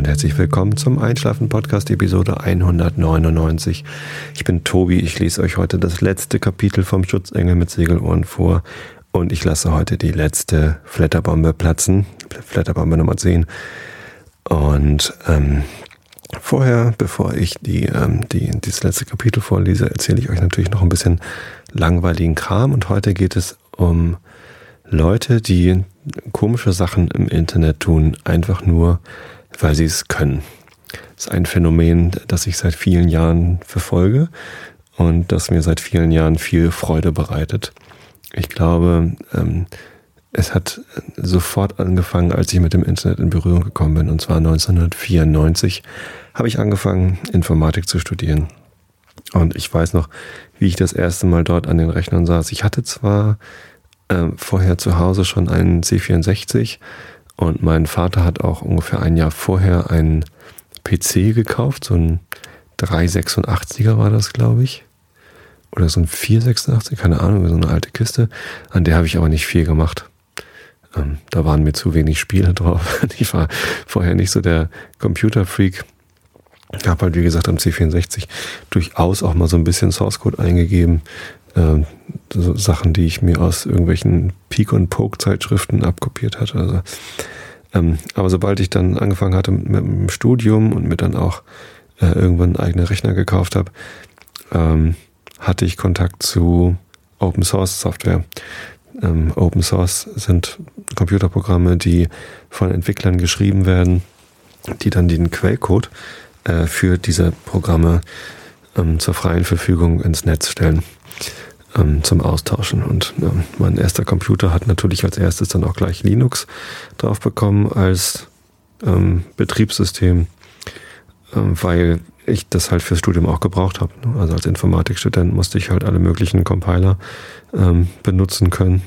und herzlich willkommen zum Einschlafen-Podcast, Episode 199. Ich bin Tobi, ich lese euch heute das letzte Kapitel vom Schutzengel mit Segelohren vor und ich lasse heute die letzte Flatterbombe platzen, Flatterbombe Nummer 10. Und ähm, vorher, bevor ich die, ähm, die, dieses letzte Kapitel vorlese, erzähle ich euch natürlich noch ein bisschen langweiligen Kram und heute geht es um Leute, die komische Sachen im Internet tun, einfach nur, weil sie es können. Das ist ein Phänomen, das ich seit vielen Jahren verfolge und das mir seit vielen Jahren viel Freude bereitet. Ich glaube, ähm, es hat sofort angefangen, als ich mit dem Internet in Berührung gekommen bin, und zwar 1994 habe ich angefangen, Informatik zu studieren. Und ich weiß noch, wie ich das erste Mal dort an den Rechnern saß. Ich hatte zwar äh, vorher zu Hause schon einen C64 und mein Vater hat auch ungefähr ein Jahr vorher einen PC gekauft, so ein 386er war das, glaube ich. Oder so ein 486, keine Ahnung, so eine alte Kiste. An der habe ich aber nicht viel gemacht. Ähm, da waren mir zu wenig Spiele drauf. Ich war vorher nicht so der Computerfreak. Ich habe halt, wie gesagt, am C64 durchaus auch mal so ein bisschen Source Code eingegeben, äh, so Sachen, die ich mir aus irgendwelchen Peak- und Poke-Zeitschriften abkopiert hatte. Also, ähm, aber sobald ich dann angefangen hatte mit, mit dem Studium und mir dann auch äh, irgendwann eigene Rechner gekauft habe, ähm, hatte ich Kontakt zu Open Source Software. Ähm, Open Source sind Computerprogramme, die von Entwicklern geschrieben werden, die dann den Quellcode äh, für diese Programme ähm, zur freien Verfügung ins Netz stellen ähm, zum Austauschen. Und ähm, mein erster Computer hat natürlich als erstes dann auch gleich Linux drauf bekommen als ähm, Betriebssystem, ähm, weil ich das halt fürs Studium auch gebraucht habe. Also als Informatikstudent musste ich halt alle möglichen Compiler ähm, benutzen können.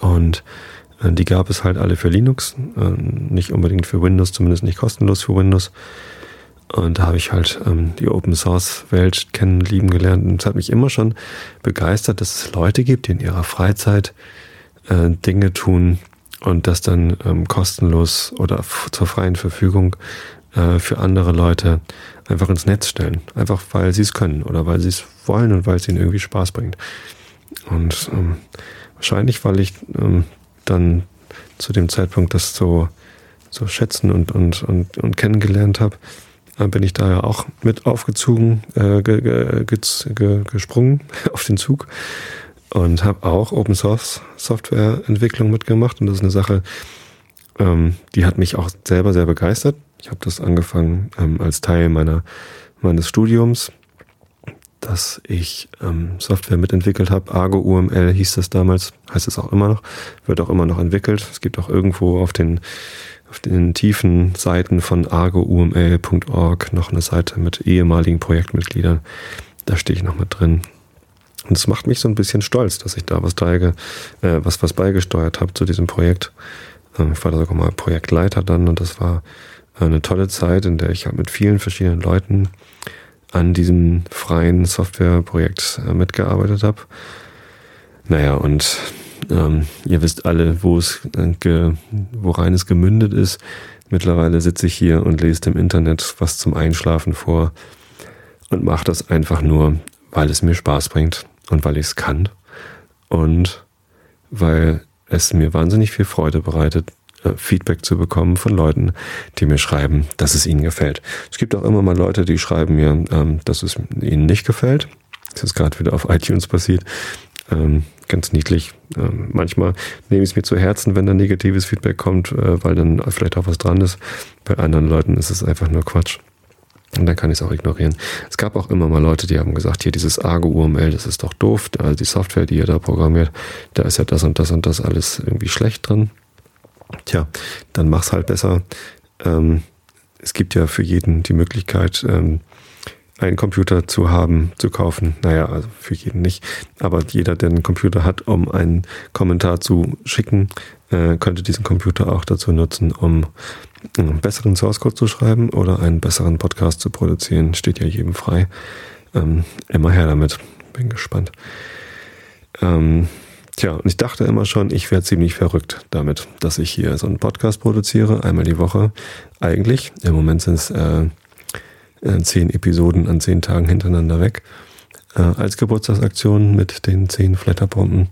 Und äh, die gab es halt alle für Linux, äh, nicht unbedingt für Windows, zumindest nicht kostenlos für Windows. Und da habe ich halt ähm, die Open Source Welt kennen, lieben gelernt. Und es hat mich immer schon begeistert, dass es Leute gibt, die in ihrer Freizeit äh, Dinge tun und das dann ähm, kostenlos oder zur freien Verfügung äh, für andere Leute einfach ins Netz stellen. Einfach weil sie es können oder weil sie es wollen und weil es ihnen irgendwie Spaß bringt. Und ähm, wahrscheinlich, weil ich ähm, dann zu dem Zeitpunkt das so, so schätzen und, und, und, und kennengelernt habe, bin ich da ja auch mit aufgezogen, äh, ge, ge, ge, gesprungen auf den Zug und habe auch Open Source Software Entwicklung mitgemacht. Und das ist eine Sache, ähm, die hat mich auch selber sehr begeistert. Ich habe das angefangen ähm, als Teil meiner meines Studiums, dass ich ähm, Software mitentwickelt habe. Argo UML hieß das damals, heißt es auch immer noch, wird auch immer noch entwickelt. Es gibt auch irgendwo auf den auf den tiefen Seiten von argouml.org noch eine Seite mit ehemaligen Projektmitgliedern. Da stehe ich noch mit drin. Und es macht mich so ein bisschen stolz, dass ich da was, dreige, äh, was, was beigesteuert habe zu diesem Projekt. Ähm, ich war da sogar mal Projektleiter dann und das war eine tolle Zeit, in der ich halt mit vielen verschiedenen Leuten an diesem freien Softwareprojekt äh, mitgearbeitet habe. Naja, und ähm, ihr wisst alle, wo es, äh, ge, worein es gemündet ist. Mittlerweile sitze ich hier und lese im Internet was zum Einschlafen vor und mache das einfach nur, weil es mir Spaß bringt und weil ich es kann und weil es mir wahnsinnig viel Freude bereitet, Feedback zu bekommen von Leuten, die mir schreiben, dass es ihnen gefällt. Es gibt auch immer mal Leute, die schreiben mir, ähm, dass es ihnen nicht gefällt. Das ist gerade wieder auf iTunes passiert. Ähm, ganz niedlich. Ähm, manchmal nehme ich es mir zu Herzen, wenn da negatives Feedback kommt, äh, weil dann vielleicht auch was dran ist. Bei anderen Leuten ist es einfach nur Quatsch. Und dann kann ich es auch ignorieren. Es gab auch immer mal Leute, die haben gesagt, hier dieses Argo UML, das ist doch doof. Also die Software, die ihr da programmiert, da ist ja das und das und das alles irgendwie schlecht drin. Tja, dann mach's halt besser. Ähm, es gibt ja für jeden die Möglichkeit, ähm, einen Computer zu haben, zu kaufen. Naja, also für jeden nicht. Aber jeder, der einen Computer hat, um einen Kommentar zu schicken, äh, könnte diesen Computer auch dazu nutzen, um einen besseren Source Code zu schreiben oder einen besseren Podcast zu produzieren. Steht ja jedem frei. Ähm, immer her damit. Bin gespannt. Ähm, Tja, und ich dachte immer schon, ich wäre ziemlich verrückt damit, dass ich hier so einen Podcast produziere, einmal die Woche. Eigentlich, im Moment sind es äh, äh, zehn Episoden an zehn Tagen hintereinander weg, äh, als Geburtstagsaktion mit den zehn Flatterbomben.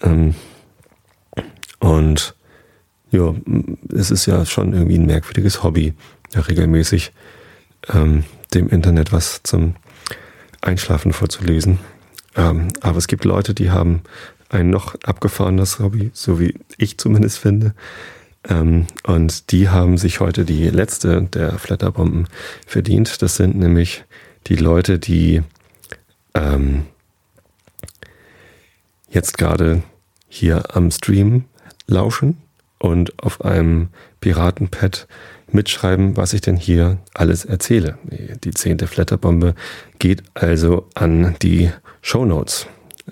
Ähm, und ja, es ist ja schon irgendwie ein merkwürdiges Hobby, ja, regelmäßig ähm, dem Internet was zum Einschlafen vorzulesen. Ähm, aber es gibt Leute, die haben ein noch abgefahrenes Hobby, so wie ich zumindest finde. Ähm, und die haben sich heute die letzte der Flatterbomben verdient. Das sind nämlich die Leute, die ähm, jetzt gerade hier am Stream lauschen und auf einem Piratenpad mitschreiben, was ich denn hier alles erzähle. Die zehnte Flatterbombe geht also an die Show Notes.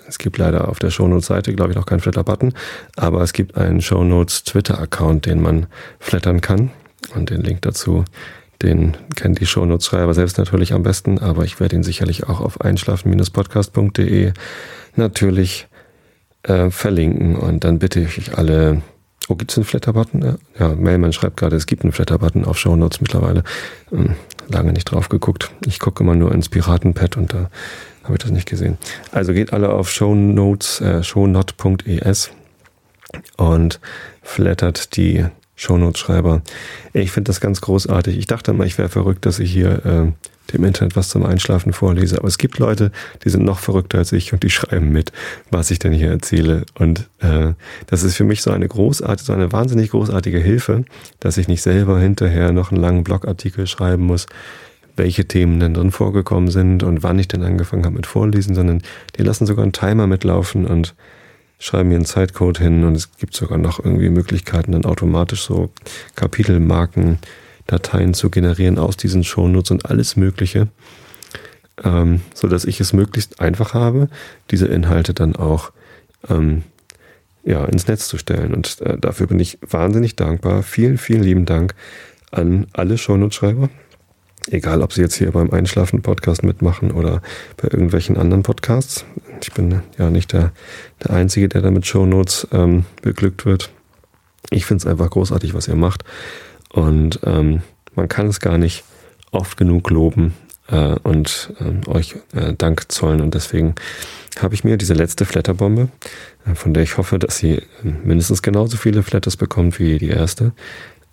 Es gibt leider auf der Shownotes-Seite, glaube ich, noch keinen Flatter-Button, aber es gibt einen Shownotes Twitter-Account, den man flattern kann. Und den Link dazu, den kennt die Shownotes-Schreiber selbst natürlich am besten, aber ich werde ihn sicherlich auch auf einschlafen-podcast.de natürlich äh, verlinken. Und dann bitte ich alle, oh, gibt es einen Flatter-Button? Ja, ja, Mailman schreibt gerade, es gibt einen Flatter-Button auf Shownotes mittlerweile. Hm, lange nicht drauf geguckt. Ich gucke immer nur ins Piratenpad und da habe ich das nicht gesehen. Also geht alle auf shownotes, äh, shownot.es und flattert die Shownotes-Schreiber. Ich finde das ganz großartig. Ich dachte immer, ich wäre verrückt, dass ich hier äh, dem Internet was zum Einschlafen vorlese. Aber es gibt Leute, die sind noch verrückter als ich und die schreiben mit, was ich denn hier erzähle. Und äh, das ist für mich so eine großartige, so eine wahnsinnig großartige Hilfe, dass ich nicht selber hinterher noch einen langen Blogartikel schreiben muss, welche Themen denn drin vorgekommen sind und wann ich denn angefangen habe mit Vorlesen, sondern die lassen sogar einen Timer mitlaufen und schreiben mir einen Zeitcode hin und es gibt sogar noch irgendwie Möglichkeiten, dann automatisch so Kapitelmarken, Dateien zu generieren aus diesen Shownotes und alles Mögliche, ähm, so dass ich es möglichst einfach habe, diese Inhalte dann auch ähm, ja, ins Netz zu stellen. Und äh, dafür bin ich wahnsinnig dankbar. Vielen, vielen lieben Dank an alle Shownote-Schreiber, Egal, ob sie jetzt hier beim Einschlafen-Podcast mitmachen oder bei irgendwelchen anderen Podcasts. Ich bin ja nicht der, der Einzige, der da mit Shownotes ähm, beglückt wird. Ich finde es einfach großartig, was ihr macht. Und ähm, man kann es gar nicht oft genug loben äh, und äh, euch äh, Dank zollen. Und deswegen habe ich mir diese letzte Flatterbombe, äh, von der ich hoffe, dass sie mindestens genauso viele Flatters bekommt wie die erste,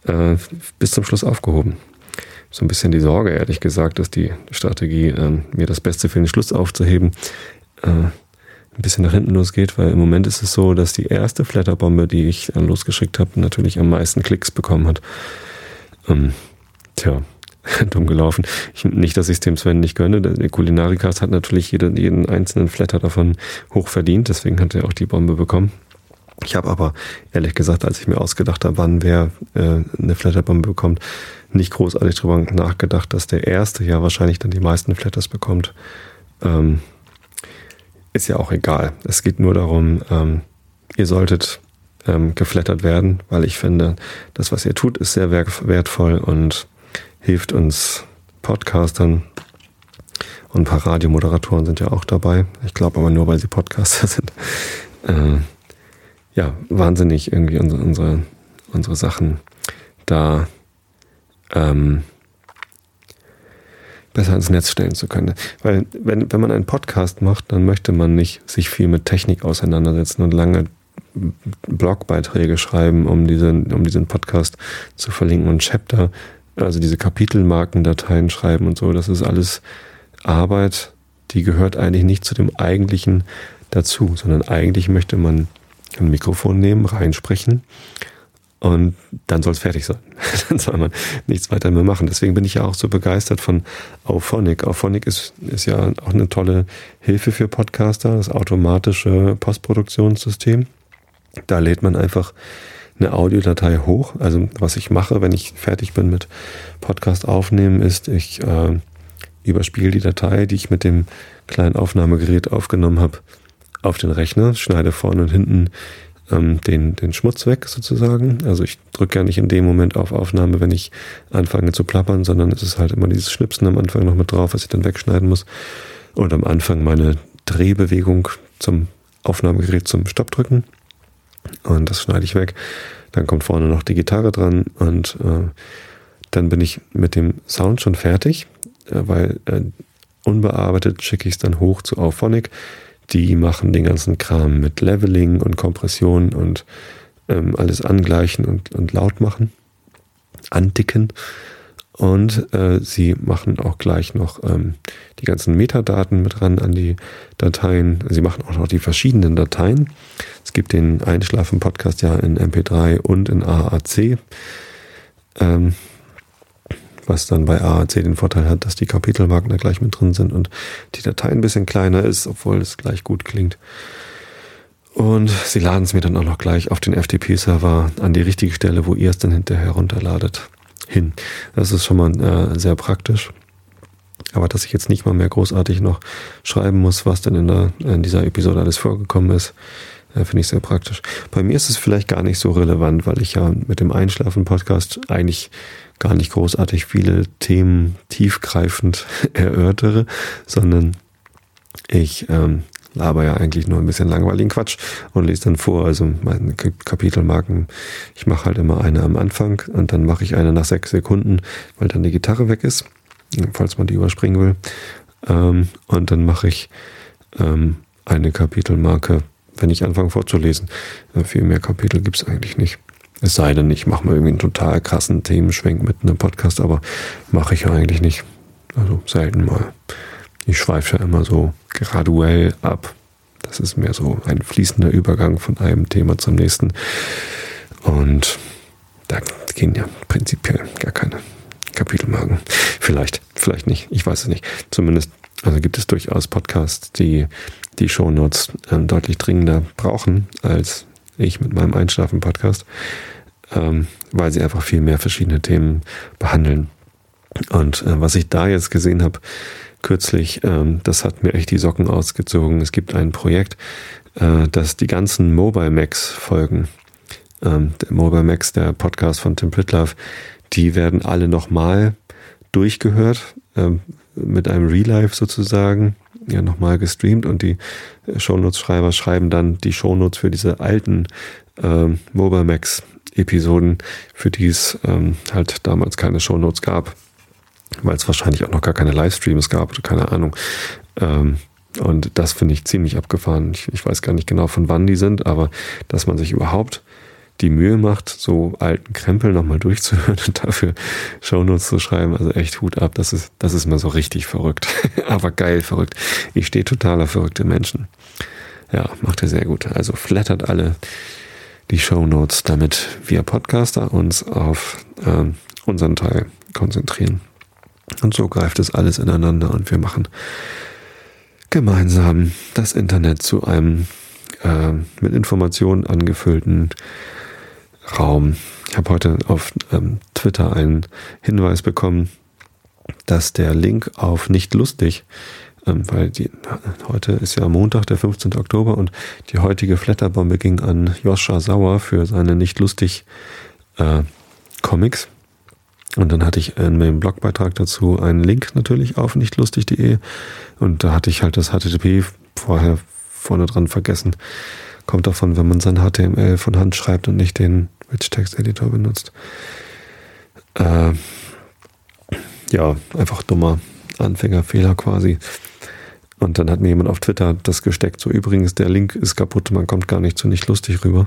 äh, bis zum Schluss aufgehoben so ein bisschen die Sorge, ehrlich gesagt, dass die Strategie, ähm, mir das Beste für den Schluss aufzuheben, äh, ein bisschen nach hinten losgeht, weil im Moment ist es so, dass die erste Flatterbombe, die ich äh, losgeschickt habe, natürlich am meisten Klicks bekommen hat. Ähm, tja, dumm gelaufen. Ich, nicht, dass ich es dem Sven nicht gönne. Der Kulinarikast hat natürlich jede, jeden einzelnen Flatter davon hoch verdient, deswegen hat er auch die Bombe bekommen. Ich habe aber ehrlich gesagt, als ich mir ausgedacht habe, wann wer äh, eine Flatterbombe bekommt, nicht großartig drüber nachgedacht, dass der erste ja wahrscheinlich dann die meisten Flatters bekommt. Ähm, ist ja auch egal. Es geht nur darum, ähm, ihr solltet ähm, geflattert werden, weil ich finde, das, was ihr tut, ist sehr wertvoll und hilft uns Podcastern. Und ein paar Radiomoderatoren sind ja auch dabei. Ich glaube aber nur, weil sie Podcaster sind. Äh, ja, wahnsinnig irgendwie unsere, unsere, unsere Sachen da ähm, besser ins Netz stellen zu können. Weil wenn, wenn man einen Podcast macht, dann möchte man nicht sich viel mit Technik auseinandersetzen und lange Blogbeiträge schreiben, um diesen, um diesen Podcast zu verlinken und Chapter, also diese Kapitelmarkendateien schreiben und so. Das ist alles Arbeit, die gehört eigentlich nicht zu dem eigentlichen dazu, sondern eigentlich möchte man ein Mikrofon nehmen, reinsprechen und dann soll es fertig sein. dann soll man nichts weiter mehr machen. Deswegen bin ich ja auch so begeistert von Auphonic. Auphonic ist, ist ja auch eine tolle Hilfe für Podcaster, das automatische Postproduktionssystem. Da lädt man einfach eine Audiodatei hoch. Also was ich mache, wenn ich fertig bin mit Podcast aufnehmen, ist, ich äh, überspiele die Datei, die ich mit dem kleinen Aufnahmegerät aufgenommen habe, auf den Rechner, schneide vorne und hinten ähm, den, den Schmutz weg sozusagen. Also ich drücke ja nicht in dem Moment auf Aufnahme, wenn ich anfange zu plappern, sondern es ist halt immer dieses Schnipsen am Anfang noch mit drauf, was ich dann wegschneiden muss. Und am Anfang meine Drehbewegung zum Aufnahmegerät zum Stopp drücken und das schneide ich weg. Dann kommt vorne noch die Gitarre dran und äh, dann bin ich mit dem Sound schon fertig, äh, weil äh, unbearbeitet schicke ich es dann hoch zu Auphonic. Die machen den ganzen Kram mit Leveling und Kompression und ähm, alles angleichen und, und laut machen, anticken. Und äh, sie machen auch gleich noch ähm, die ganzen Metadaten mit ran an die Dateien. Sie machen auch noch die verschiedenen Dateien. Es gibt den Einschlafen-Podcast ja in MP3 und in AAC. Ähm, was dann bei AAC den Vorteil hat, dass die Kapitelmarken da gleich mit drin sind und die Datei ein bisschen kleiner ist, obwohl es gleich gut klingt. Und sie laden es mir dann auch noch gleich auf den FTP-Server an die richtige Stelle, wo ihr es dann hinterher runterladet, hin. Das ist schon mal äh, sehr praktisch. Aber dass ich jetzt nicht mal mehr großartig noch schreiben muss, was denn in, der, in dieser Episode alles vorgekommen ist, äh, finde ich sehr praktisch. Bei mir ist es vielleicht gar nicht so relevant, weil ich ja mit dem Einschlafen-Podcast eigentlich gar nicht großartig viele Themen tiefgreifend erörtere, sondern ich ähm, laber ja eigentlich nur ein bisschen langweiligen Quatsch und lese dann vor. Also meine Kapitelmarken, ich mache halt immer eine am Anfang und dann mache ich eine nach sechs Sekunden, weil dann die Gitarre weg ist, falls man die überspringen will. Ähm, und dann mache ich ähm, eine Kapitelmarke, wenn ich anfange vorzulesen. Äh, viel mehr Kapitel gibt es eigentlich nicht. Es sei denn, ich mache mal irgendwie einen total krassen Themenschwenk mit einem Podcast, aber mache ich ja eigentlich nicht. Also selten mal. Ich schweife ja immer so graduell ab. Das ist mehr so ein fließender Übergang von einem Thema zum nächsten. Und da gehen ja prinzipiell gar keine Kapitelmarken. Vielleicht, vielleicht nicht. Ich weiß es nicht. Zumindest also gibt es durchaus Podcasts, die die Shownotes ähm, deutlich dringender brauchen als ich mit meinem Einschlafen-Podcast ähm, weil sie einfach viel mehr verschiedene Themen behandeln. Und äh, was ich da jetzt gesehen habe, kürzlich, ähm, das hat mir echt die Socken ausgezogen. Es gibt ein Projekt, äh, das die ganzen Mobile Max Folgen, ähm, der Mobile Max, der Podcast von Tim Pritlove, die werden alle nochmal durchgehört, ähm, mit einem Relive sozusagen, ja nochmal gestreamt und die Shownotes-Schreiber schreiben dann die Shownotes für diese alten äh, Mobile Max Episoden, für die es ähm, halt damals keine Shownotes gab, weil es wahrscheinlich auch noch gar keine Livestreams gab oder keine Ahnung. Ähm, und das finde ich ziemlich abgefahren. Ich, ich, weiß gar nicht genau, von wann die sind, aber dass man sich überhaupt die Mühe macht, so alten Krempel nochmal durchzuhören und dafür Shownotes zu schreiben, also echt Hut ab, das ist, das ist mal so richtig verrückt. aber geil verrückt. Ich stehe totaler verrückte Menschen. Ja, macht er sehr gut. Also flattert alle die Show Notes, damit wir Podcaster uns auf äh, unseren Teil konzentrieren. Und so greift es alles ineinander und wir machen gemeinsam das Internet zu einem äh, mit Informationen angefüllten Raum. Ich habe heute auf ähm, Twitter einen Hinweis bekommen, dass der Link auf nicht lustig ähm, weil die, heute ist ja Montag, der 15. Oktober und die heutige Flatterbombe ging an Joscha Sauer für seine nicht lustig äh, Comics. Und dann hatte ich in meinem Blogbeitrag dazu einen Link natürlich auf nichtlustig.de und da hatte ich halt das HTTP vorher vorne dran vergessen. Kommt davon, wenn man sein HTML von Hand schreibt und nicht den Rich Text Editor benutzt. Äh, ja, einfach dummer Anfängerfehler quasi. Und dann hat mir jemand auf Twitter das gesteckt. So übrigens, der Link ist kaputt, man kommt gar nicht so nicht lustig rüber.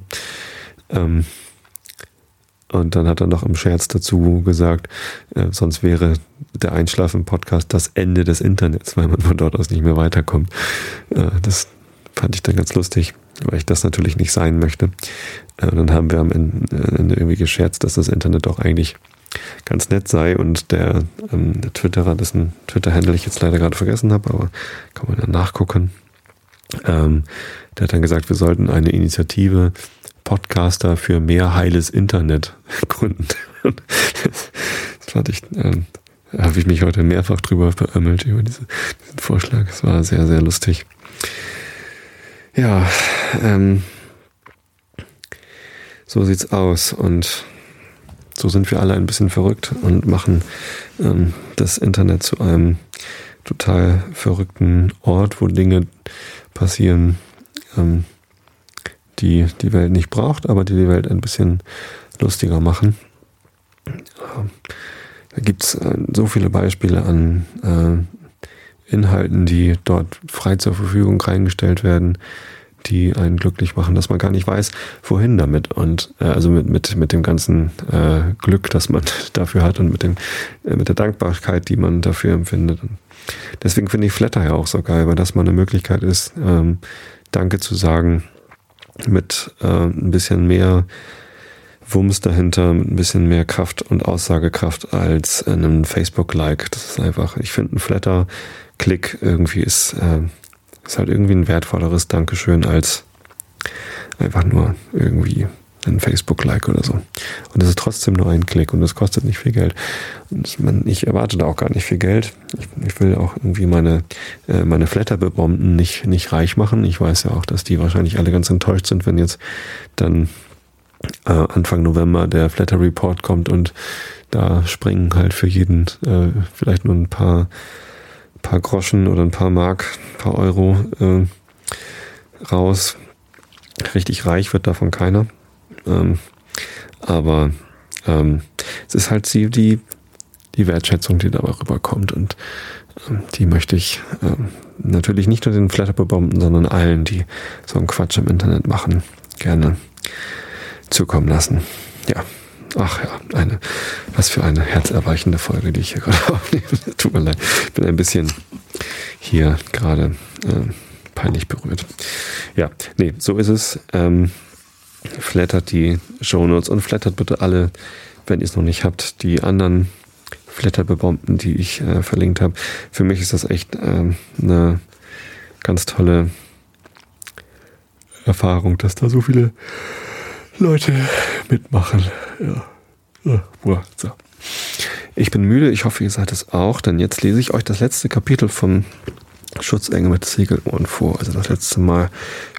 Ähm, und dann hat er noch im Scherz dazu gesagt, äh, sonst wäre der Einschlafen-Podcast das Ende des Internets, weil man von dort aus nicht mehr weiterkommt. Äh, das fand ich dann ganz lustig, weil ich das natürlich nicht sein möchte. Äh, und dann haben wir am Ende irgendwie gescherzt, dass das Internet doch eigentlich ganz nett sei und der, ähm, der Twitterer, dessen Twitter-Handle ich jetzt leider gerade vergessen habe, aber kann man ja nachgucken. Ähm, der hat dann gesagt, wir sollten eine Initiative Podcaster für mehr heiles Internet gründen. das fand ich, ähm, habe ich mich heute mehrfach drüber beömmelt über diese, diesen Vorschlag. Es war sehr, sehr lustig. Ja, ähm, so sieht's aus und so sind wir alle ein bisschen verrückt und machen ähm, das Internet zu einem total verrückten Ort, wo Dinge passieren, ähm, die die Welt nicht braucht, aber die die Welt ein bisschen lustiger machen. Ähm, da gibt es äh, so viele Beispiele an äh, Inhalten, die dort frei zur Verfügung reingestellt werden, die einen glücklich machen, dass man gar nicht weiß, wohin damit und äh, also mit, mit, mit dem ganzen äh, Glück, das man dafür hat und mit, dem, äh, mit der Dankbarkeit, die man dafür empfindet. Deswegen finde ich Flatter ja auch so geil, weil das mal eine Möglichkeit ist, ähm, Danke zu sagen mit äh, ein bisschen mehr Wumms dahinter, mit ein bisschen mehr Kraft und Aussagekraft als einem Facebook-Like. Das ist einfach, ich finde, ein Flatter-Klick irgendwie ist, äh, ist halt irgendwie ein wertvolleres Dankeschön als einfach nur irgendwie ein Facebook-Like oder so. Und es ist trotzdem nur ein Klick und es kostet nicht viel Geld. Und ich erwarte da auch gar nicht viel Geld. Ich, will auch irgendwie meine, äh, meine Flatter-Bebomben nicht, nicht reich machen. Ich weiß ja auch, dass die wahrscheinlich alle ganz enttäuscht sind, wenn jetzt dann äh, Anfang November der Flatter Report kommt und da springen halt für jeden äh, vielleicht nur ein paar, paar Groschen oder ein paar Mark, ein paar Euro äh, raus. Richtig reich wird davon keiner. Ähm, aber ähm, es ist halt die, die, die Wertschätzung, die dabei rüberkommt. Und ähm, die möchte ich ähm, natürlich nicht nur den Flatterbomben, sondern allen, die so einen Quatsch im Internet machen, gerne zukommen lassen. Ja. Ach ja, eine, was für eine herzerweichende Folge, die ich hier gerade aufnehme. Tut mir leid. Ich bin ein bisschen hier gerade äh, peinlich berührt. Ja, nee, so ist es. Ähm, flattert die Shownotes und flattert bitte alle, wenn ihr es noch nicht habt, die anderen Flatterbebomben, die ich äh, verlinkt habe. Für mich ist das echt äh, eine ganz tolle Erfahrung, dass da so viele Leute mitmachen. Ja. So. Ich bin müde, ich hoffe, ihr seid es auch, denn jetzt lese ich euch das letzte Kapitel vom Schutzengel mit Segelohren vor. Also das letzte Mal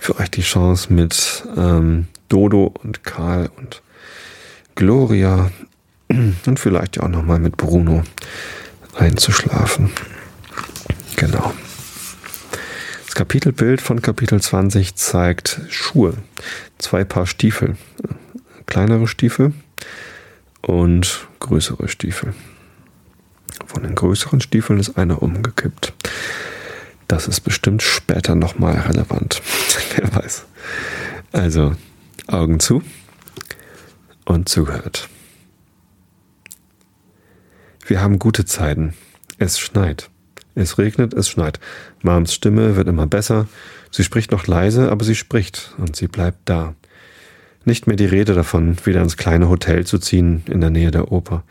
für euch die Chance mit ähm, Dodo und Karl und Gloria und vielleicht auch nochmal mit Bruno einzuschlafen. Genau. Kapitelbild von Kapitel 20 zeigt Schuhe. Zwei Paar Stiefel. Kleinere Stiefel und größere Stiefel. Von den größeren Stiefeln ist einer umgekippt. Das ist bestimmt später nochmal relevant. Wer weiß. Also, Augen zu und zugehört. Wir haben gute Zeiten. Es schneit. Es regnet, es schneit. Mams Stimme wird immer besser. Sie spricht noch leise, aber sie spricht und sie bleibt da. Nicht mehr die Rede davon, wieder ins kleine Hotel zu ziehen in der Nähe der Oper.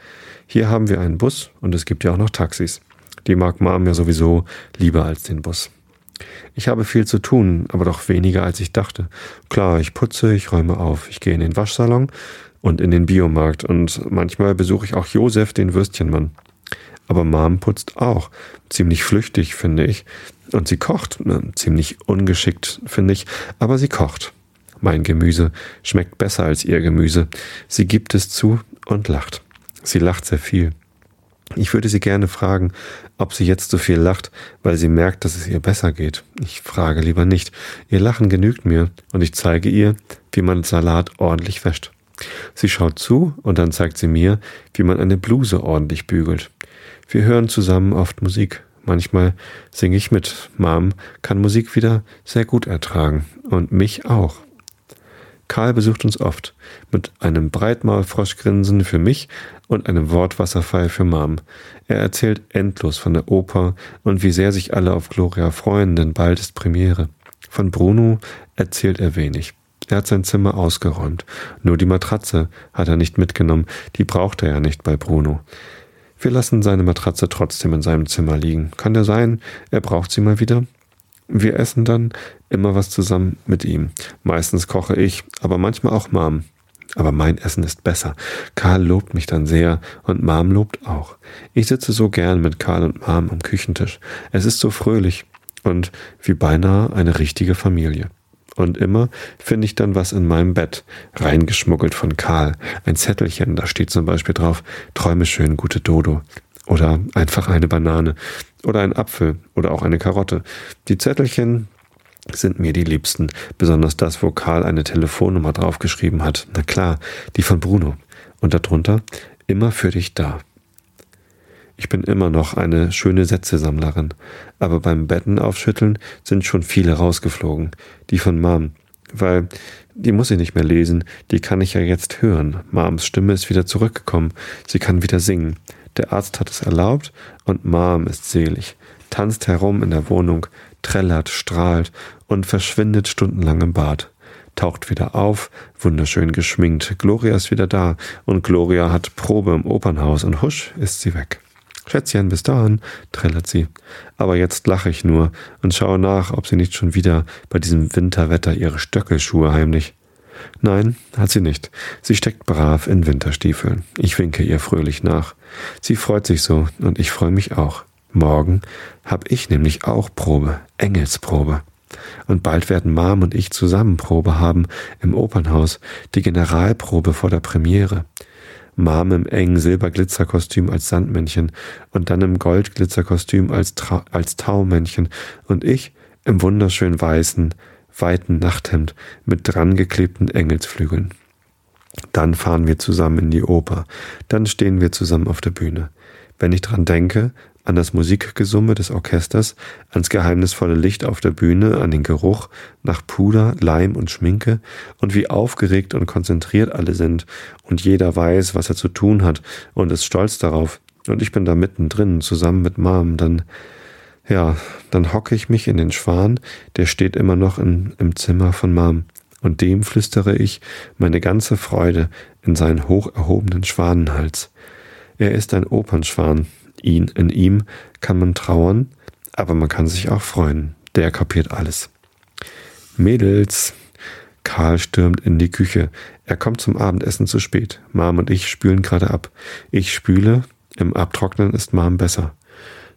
Hier haben wir einen Bus und es gibt ja auch noch Taxis. Die mag Mom ja sowieso lieber als den Bus. Ich habe viel zu tun, aber doch weniger als ich dachte. Klar, ich putze, ich räume auf, ich gehe in den Waschsalon und in den Biomarkt und manchmal besuche ich auch Josef, den Würstchenmann. Aber Mom putzt auch. Ziemlich flüchtig, finde ich. Und sie kocht. Ziemlich ungeschickt, finde ich. Aber sie kocht. Mein Gemüse schmeckt besser als ihr Gemüse. Sie gibt es zu und lacht. Sie lacht sehr viel. Ich würde sie gerne fragen, ob sie jetzt so viel lacht, weil sie merkt, dass es ihr besser geht. Ich frage lieber nicht. Ihr Lachen genügt mir und ich zeige ihr, wie man Salat ordentlich wäscht. Sie schaut zu und dann zeigt sie mir, wie man eine Bluse ordentlich bügelt. Wir hören zusammen oft Musik. Manchmal singe ich mit. Mom kann Musik wieder sehr gut ertragen und mich auch. Karl besucht uns oft, mit einem Breitmaulfroschgrinsen für mich und einem Wortwasserfall für Mom. Er erzählt endlos von der Oper und wie sehr sich alle auf Gloria freuen, denn bald ist Premiere. Von Bruno erzählt er wenig. Er hat sein Zimmer ausgeräumt. Nur die Matratze hat er nicht mitgenommen, die braucht er ja nicht bei Bruno. Wir lassen seine Matratze trotzdem in seinem Zimmer liegen. Kann der sein, er braucht sie mal wieder? Wir essen dann immer was zusammen mit ihm. Meistens koche ich, aber manchmal auch Mom. Aber mein Essen ist besser. Karl lobt mich dann sehr und Mom lobt auch. Ich sitze so gern mit Karl und Mom am Küchentisch. Es ist so fröhlich und wie beinahe eine richtige Familie. Und immer finde ich dann was in meinem Bett, reingeschmuggelt von Karl. Ein Zettelchen, da steht zum Beispiel drauf, träume schön, gute Dodo. Oder einfach eine Banane. Oder ein Apfel. Oder auch eine Karotte. Die Zettelchen sind mir die liebsten. Besonders das, wo Karl eine Telefonnummer draufgeschrieben hat. Na klar, die von Bruno. Und darunter immer für dich da. Ich bin immer noch eine schöne Sätzesammlerin, aber beim Betten aufschütteln sind schon viele rausgeflogen. Die von Mom, weil die muss ich nicht mehr lesen, die kann ich ja jetzt hören. Moms Stimme ist wieder zurückgekommen, sie kann wieder singen. Der Arzt hat es erlaubt und Mom ist selig, tanzt herum in der Wohnung, trällert, strahlt und verschwindet stundenlang im Bad. Taucht wieder auf, wunderschön geschminkt. Gloria ist wieder da und Gloria hat Probe im Opernhaus und husch ist sie weg. Schätzchen, bis dahin, trällert sie. Aber jetzt lache ich nur und schaue nach, ob sie nicht schon wieder bei diesem Winterwetter ihre Stöckelschuhe heimlich. Nein, hat sie nicht. Sie steckt brav in Winterstiefeln. Ich winke ihr fröhlich nach. Sie freut sich so und ich freue mich auch. Morgen hab ich nämlich auch Probe, Engelsprobe. Und bald werden Mom und ich zusammen Probe haben im Opernhaus, die Generalprobe vor der Premiere. Mom im engen Silberglitzerkostüm als Sandmännchen und dann im Goldglitzerkostüm als, als Taumännchen und ich im wunderschön weißen, weiten Nachthemd mit drangeklebten Engelsflügeln. Dann fahren wir zusammen in die Oper, dann stehen wir zusammen auf der Bühne. Wenn ich dran denke, an das Musikgesumme des Orchesters, ans geheimnisvolle Licht auf der Bühne, an den Geruch nach Puder, Leim und Schminke. Und wie aufgeregt und konzentriert alle sind. Und jeder weiß, was er zu tun hat und ist stolz darauf. Und ich bin da mittendrin zusammen mit Mom, dann ja, dann hocke ich mich in den Schwan, der steht immer noch in, im Zimmer von Mom. Und dem flüstere ich meine ganze Freude in seinen hoch erhobenen Schwanenhals. Er ist ein Opernschwan, ihn, in ihm kann man trauern, aber man kann sich auch freuen. Der kapiert alles. Mädels. Karl stürmt in die Küche. Er kommt zum Abendessen zu spät. Mom und ich spülen gerade ab. Ich spüle, im Abtrocknen ist Mom besser.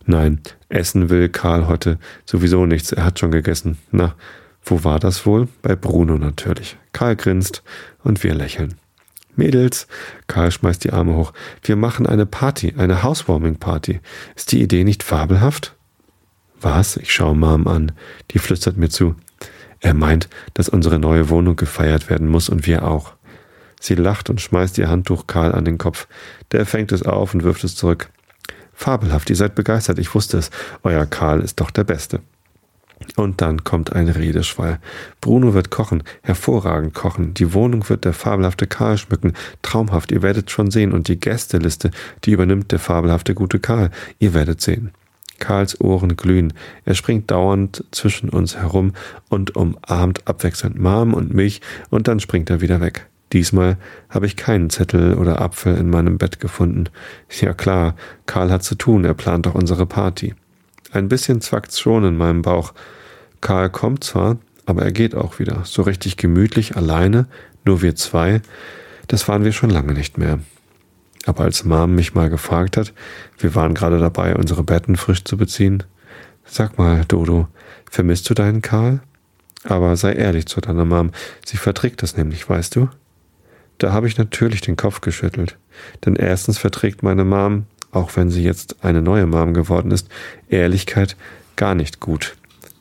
Nein, essen will Karl heute sowieso nichts. Er hat schon gegessen. Na, wo war das wohl? Bei Bruno natürlich. Karl grinst und wir lächeln. Mädels, Karl schmeißt die Arme hoch, wir machen eine Party, eine Housewarming-Party. Ist die Idee nicht fabelhaft? Was? Ich schaue Mom an. Die flüstert mir zu. Er meint, dass unsere neue Wohnung gefeiert werden muss und wir auch. Sie lacht und schmeißt ihr Handtuch Karl an den Kopf. Der fängt es auf und wirft es zurück. Fabelhaft, ihr seid begeistert, ich wusste es. Euer Karl ist doch der Beste. Und dann kommt ein Redeschwall. Bruno wird kochen, hervorragend kochen. Die Wohnung wird der fabelhafte Karl schmücken. Traumhaft, ihr werdet schon sehen. Und die Gästeliste, die übernimmt der fabelhafte gute Karl. Ihr werdet sehen. Karls Ohren glühen. Er springt dauernd zwischen uns herum und umarmt abwechselnd Mom und mich und dann springt er wieder weg. Diesmal habe ich keinen Zettel oder Apfel in meinem Bett gefunden. Ja klar, Karl hat zu tun, er plant doch unsere Party. Ein bisschen zwackt's schon in meinem Bauch. Karl kommt zwar, aber er geht auch wieder. So richtig gemütlich, alleine, nur wir zwei, das waren wir schon lange nicht mehr. Aber als Mom mich mal gefragt hat, wir waren gerade dabei, unsere Betten frisch zu beziehen, sag mal, Dodo, vermisst du deinen Karl? Aber sei ehrlich zu deiner Mom, sie verträgt das nämlich, weißt du? Da habe ich natürlich den Kopf geschüttelt. Denn erstens verträgt meine Mom auch wenn sie jetzt eine neue Mom geworden ist, Ehrlichkeit gar nicht gut.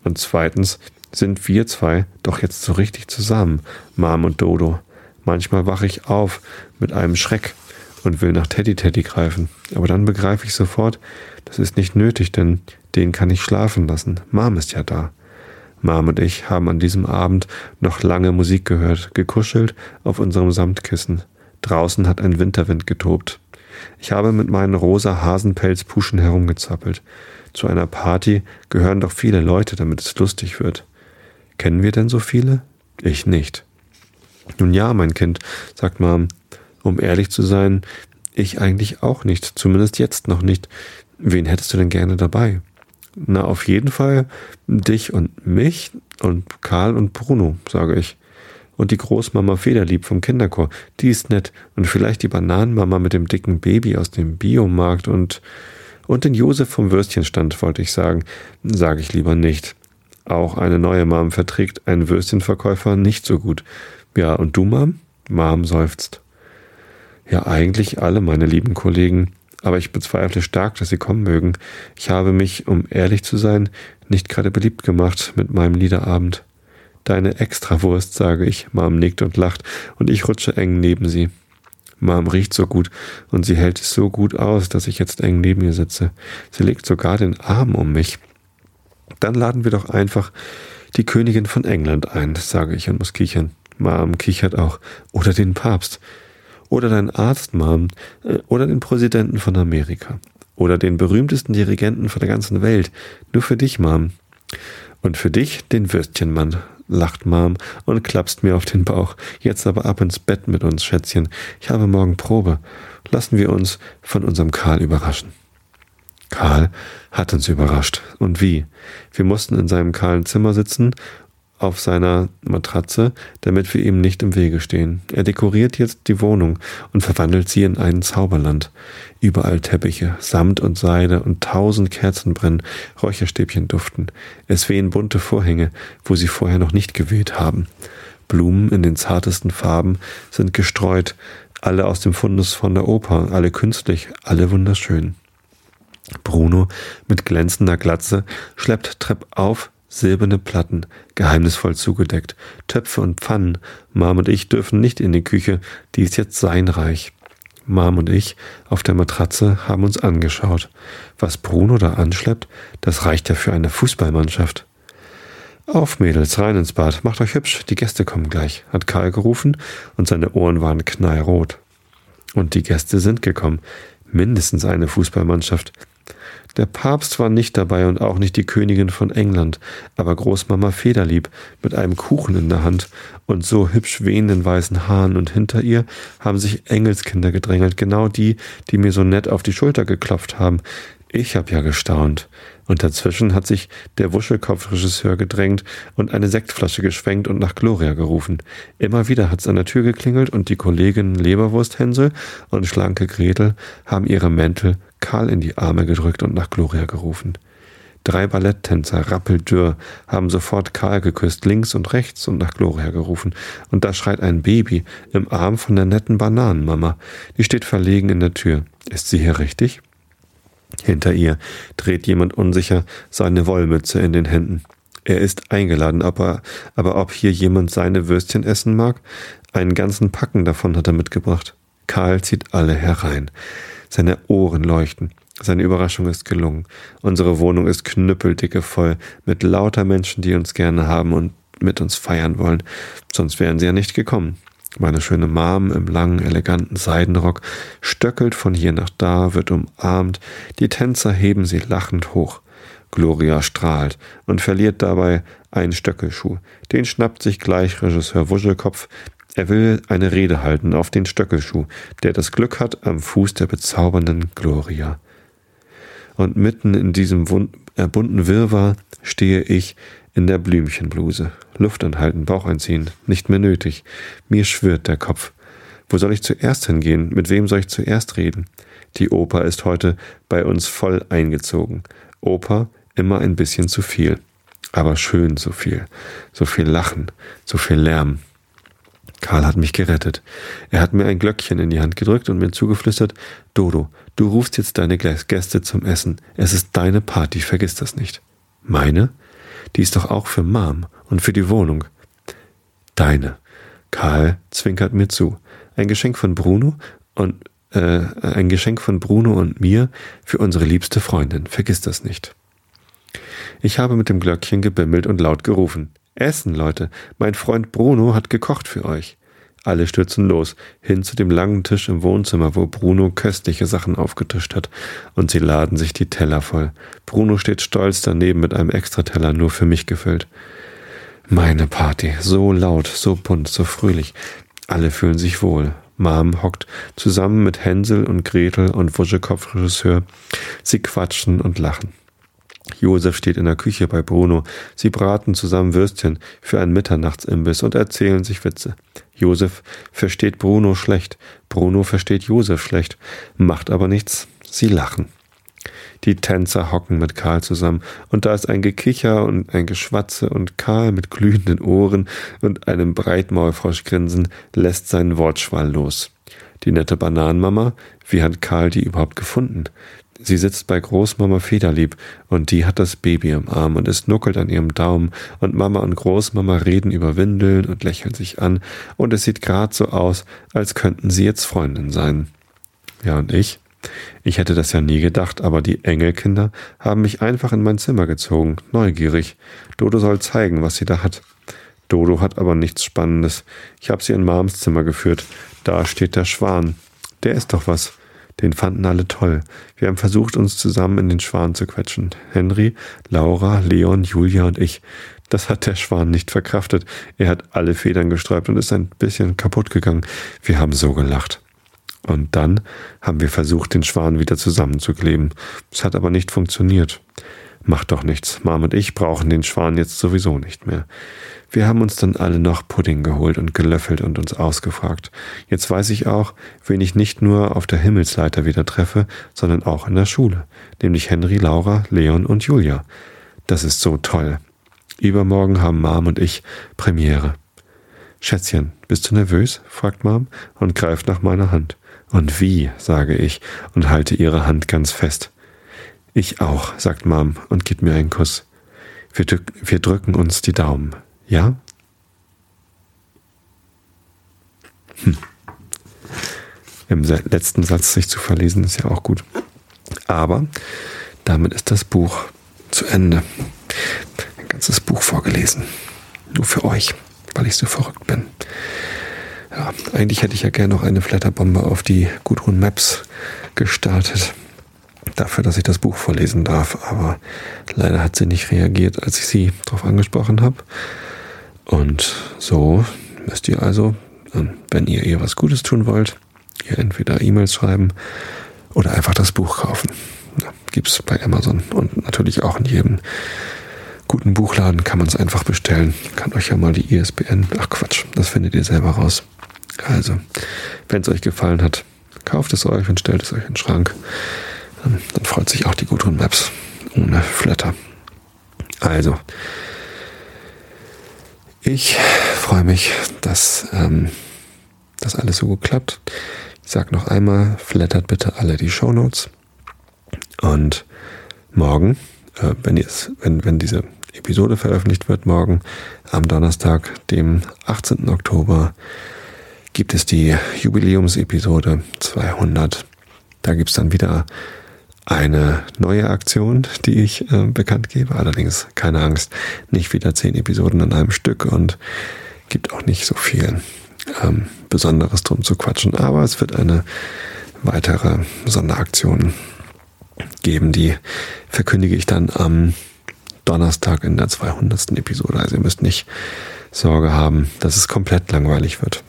Und zweitens sind wir zwei doch jetzt so richtig zusammen, Mom und Dodo. Manchmal wache ich auf mit einem Schreck und will nach Teddy Teddy greifen. Aber dann begreife ich sofort, das ist nicht nötig, denn den kann ich schlafen lassen. Mom ist ja da. Mom und ich haben an diesem Abend noch lange Musik gehört, gekuschelt auf unserem Samtkissen. Draußen hat ein Winterwind getobt. Ich habe mit meinen rosa Hasenpelzpuschen herumgezappelt. Zu einer Party gehören doch viele Leute, damit es lustig wird. Kennen wir denn so viele? Ich nicht. Nun ja, mein Kind, sagt Mom, um ehrlich zu sein, ich eigentlich auch nicht, zumindest jetzt noch nicht. Wen hättest du denn gerne dabei? Na, auf jeden Fall dich und mich und Karl und Bruno, sage ich. Und die Großmama Federlieb vom Kinderchor, die ist nett. Und vielleicht die Bananenmama mit dem dicken Baby aus dem Biomarkt und, und den Josef vom Würstchenstand, wollte ich sagen. Sage ich lieber nicht. Auch eine neue Mom verträgt einen Würstchenverkäufer nicht so gut. Ja, und du, Mom? Mom seufzt. Ja, eigentlich alle meine lieben Kollegen aber ich bezweifle stark, dass sie kommen mögen. Ich habe mich, um ehrlich zu sein, nicht gerade beliebt gemacht mit meinem Liederabend. Deine Extrawurst, sage ich. Mom nickt und lacht und ich rutsche eng neben sie. Mom riecht so gut und sie hält es so gut aus, dass ich jetzt eng neben ihr sitze. Sie legt sogar den Arm um mich. Dann laden wir doch einfach die Königin von England ein, sage ich und muss kichern. Mom kichert auch. Oder den Papst. Oder deinen Arzt, Mom. Äh, oder den Präsidenten von Amerika. Oder den berühmtesten Dirigenten von der ganzen Welt. Nur für dich, Mom. Und für dich den Würstchenmann, lacht Mom und klapst mir auf den Bauch. Jetzt aber ab ins Bett mit uns, Schätzchen. Ich habe morgen Probe. Lassen wir uns von unserem Karl überraschen. Karl hat uns überrascht. Und wie? Wir mussten in seinem kahlen Zimmer sitzen auf seiner Matratze, damit wir ihm nicht im Wege stehen. Er dekoriert jetzt die Wohnung und verwandelt sie in ein Zauberland. Überall Teppiche, Samt und Seide und tausend Kerzen brennen, Räucherstäbchen duften. Es wehen bunte Vorhänge, wo sie vorher noch nicht geweht haben. Blumen in den zartesten Farben sind gestreut, alle aus dem Fundus von der Oper, alle künstlich, alle wunderschön. Bruno mit glänzender Glatze schleppt Trepp auf, silberne Platten, geheimnisvoll zugedeckt, Töpfe und Pfannen. Mom und ich dürfen nicht in die Küche, die ist jetzt sein Reich. Mom und ich auf der Matratze haben uns angeschaut. Was Bruno da anschleppt, das reicht ja für eine Fußballmannschaft. Auf, Mädels, rein ins Bad, macht euch hübsch, die Gäste kommen gleich, hat Karl gerufen und seine Ohren waren knallrot. Und die Gäste sind gekommen, mindestens eine Fußballmannschaft. Der Papst war nicht dabei und auch nicht die Königin von England, aber Großmama Federlieb mit einem Kuchen in der Hand und so hübsch wehenden weißen Haaren und hinter ihr haben sich Engelskinder gedrängelt, genau die, die mir so nett auf die Schulter geklopft haben. Ich hab ja gestaunt. Und dazwischen hat sich der Wuschelkopfregisseur gedrängt und eine Sektflasche geschwenkt und nach Gloria gerufen. Immer wieder hat's an der Tür geklingelt und die Kolleginnen Leberwursthänsel und schlanke Gretel haben ihre Mäntel Karl in die Arme gedrückt und nach Gloria gerufen. Drei Balletttänzer, rappeldürr, haben sofort Karl geküsst, links und rechts und nach Gloria gerufen. Und da schreit ein Baby im Arm von der netten Bananenmama. Die steht verlegen in der Tür. Ist sie hier richtig? Hinter ihr dreht jemand unsicher seine Wollmütze in den Händen. Er ist eingeladen, aber, aber ob hier jemand seine Würstchen essen mag? Einen ganzen Packen davon hat er mitgebracht. Karl zieht alle herein. Seine Ohren leuchten. Seine Überraschung ist gelungen. Unsere Wohnung ist knüppeldicke voll mit lauter Menschen, die uns gerne haben und mit uns feiern wollen. Sonst wären sie ja nicht gekommen. Meine schöne Mom im langen, eleganten Seidenrock stöckelt von hier nach da, wird umarmt. Die Tänzer heben sie lachend hoch. Gloria strahlt und verliert dabei einen Stöckelschuh. Den schnappt sich gleich Regisseur Wuschelkopf, er will eine Rede halten auf den Stöckelschuh, der das Glück hat am Fuß der bezaubernden Gloria. Und mitten in diesem bunten Wirrwarr stehe ich in der Blümchenbluse. Luft anhalten, Bauch einziehen, nicht mehr nötig. Mir schwirrt der Kopf. Wo soll ich zuerst hingehen? Mit wem soll ich zuerst reden? Die Oper ist heute bei uns voll eingezogen. Oper immer ein bisschen zu viel. Aber schön so viel. So viel Lachen, so viel Lärm. Karl hat mich gerettet. Er hat mir ein Glöckchen in die Hand gedrückt und mir zugeflüstert, Dodo, du rufst jetzt deine Gäste zum Essen. Es ist deine Party, vergiss das nicht. Meine? Die ist doch auch für Mom und für die Wohnung. Deine. Karl zwinkert mir zu. Ein Geschenk von Bruno und äh, ein Geschenk von Bruno und mir für unsere liebste Freundin. Vergiss das nicht. Ich habe mit dem Glöckchen gebimmelt und laut gerufen. Essen, Leute. Mein Freund Bruno hat gekocht für euch. Alle stürzen los, hin zu dem langen Tisch im Wohnzimmer, wo Bruno köstliche Sachen aufgetischt hat, und sie laden sich die Teller voll. Bruno steht stolz daneben mit einem Extrateller nur für mich gefüllt. Meine Party, so laut, so bunt, so fröhlich. Alle fühlen sich wohl. Mom hockt zusammen mit Hänsel und Gretel und Wuschekopf-Regisseur. Sie quatschen und lachen. Josef steht in der Küche bei Bruno. Sie braten zusammen Würstchen für einen Mitternachtsimbiss und erzählen sich Witze. Josef versteht Bruno schlecht, Bruno versteht Josef schlecht, macht aber nichts. Sie lachen. Die Tänzer hocken mit Karl zusammen, und da ist ein Gekicher und ein Geschwatze, und Karl mit glühenden Ohren und einem Breitmaulfroschgrinsen lässt seinen Wortschwall los. Die nette Bananenmama, wie hat Karl die überhaupt gefunden? Sie sitzt bei Großmama Federlieb und die hat das Baby im Arm und es nuckelt an ihrem Daumen und Mama und Großmama reden über Windeln und lächeln sich an und es sieht grad so aus, als könnten sie jetzt Freundin sein. Ja, und ich? Ich hätte das ja nie gedacht, aber die Engelkinder haben mich einfach in mein Zimmer gezogen, neugierig. Dodo soll zeigen, was sie da hat. Dodo hat aber nichts Spannendes. Ich habe sie in Marms Zimmer geführt. Da steht der Schwan. Der ist doch was. Den fanden alle toll. Wir haben versucht, uns zusammen in den Schwan zu quetschen. Henry, Laura, Leon, Julia und ich. Das hat der Schwan nicht verkraftet. Er hat alle Federn gesträubt und ist ein bisschen kaputt gegangen. Wir haben so gelacht. Und dann haben wir versucht, den Schwan wieder zusammenzukleben. Es hat aber nicht funktioniert. Macht doch nichts. Mom und ich brauchen den Schwan jetzt sowieso nicht mehr. Wir haben uns dann alle noch Pudding geholt und gelöffelt und uns ausgefragt. Jetzt weiß ich auch, wen ich nicht nur auf der Himmelsleiter wieder treffe, sondern auch in der Schule, nämlich Henry, Laura, Leon und Julia. Das ist so toll. Übermorgen haben Mom und ich Premiere. Schätzchen, bist du nervös? fragt Mom und greift nach meiner Hand. Und wie, sage ich und halte ihre Hand ganz fest. Ich auch, sagt Mom und gibt mir einen Kuss. Wir, wir drücken uns die Daumen. Ja? Hm. Im letzten Satz sich zu verlesen ist ja auch gut. Aber damit ist das Buch zu Ende. Ein ganzes Buch vorgelesen. Nur für euch, weil ich so verrückt bin. Ja, eigentlich hätte ich ja gerne noch eine Flatterbombe auf die Gudrun Maps gestartet. Dafür, dass ich das Buch vorlesen darf. Aber leider hat sie nicht reagiert, als ich sie darauf angesprochen habe. Und so müsst ihr also, ähm, wenn ihr ihr was Gutes tun wollt, ihr entweder E-Mails schreiben oder einfach das Buch kaufen. Ja, Gibt es bei Amazon und natürlich auch in jedem guten Buchladen kann man es einfach bestellen. Kann euch ja mal die ISBN, ach Quatsch, das findet ihr selber raus. Also, wenn es euch gefallen hat, kauft es euch und stellt es euch in den Schrank. Dann, freut sich auch die Gudrun Maps ohne Flatter. Also, ich freue mich, dass ähm, das alles so gut klappt. Ich sage noch einmal, flattert bitte alle die Show Notes. Und morgen, äh, wenn, wenn, wenn diese Episode veröffentlicht wird, morgen am Donnerstag, dem 18. Oktober, gibt es die Jubiläumsepisode 200. Da gibt es dann wieder eine neue Aktion, die ich äh, bekannt gebe. Allerdings keine Angst, nicht wieder zehn Episoden an einem Stück und gibt auch nicht so viel ähm, Besonderes drum zu quatschen. Aber es wird eine weitere Sonderaktion geben, die verkündige ich dann am Donnerstag in der 200. Episode. Also ihr müsst nicht Sorge haben, dass es komplett langweilig wird.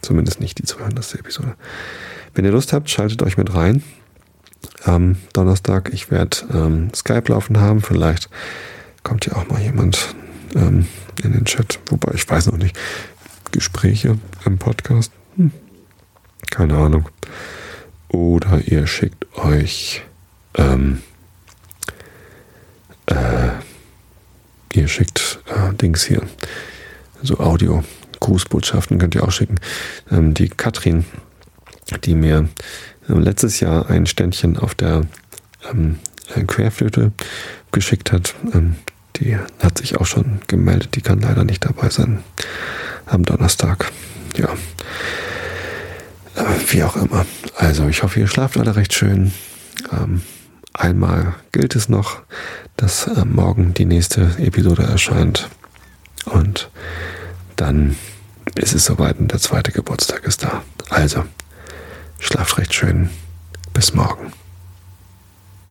Zumindest nicht die 200. Episode. Wenn ihr Lust habt, schaltet euch mit rein. Am Donnerstag, ich werde ähm, Skype laufen haben. Vielleicht kommt ja auch mal jemand ähm, in den Chat. Wobei ich weiß noch nicht. Gespräche im Podcast? Hm. Keine Ahnung. Oder ihr schickt euch ähm, äh, ihr schickt äh, Dings hier, so Audio, Grußbotschaften könnt ihr auch schicken. Ähm, die Katrin, die mir letztes Jahr ein Ständchen auf der ähm, äh, Querflöte geschickt hat, ähm, die hat sich auch schon gemeldet. Die kann leider nicht dabei sein am Donnerstag. Ja. Äh, wie auch immer. Also, ich hoffe, ihr schlaft alle recht schön. Ähm, einmal gilt es noch, dass äh, morgen die nächste Episode erscheint. Und dann ist es soweit und der zweite Geburtstag ist da. Also, schlaft recht schön. Bis morgen.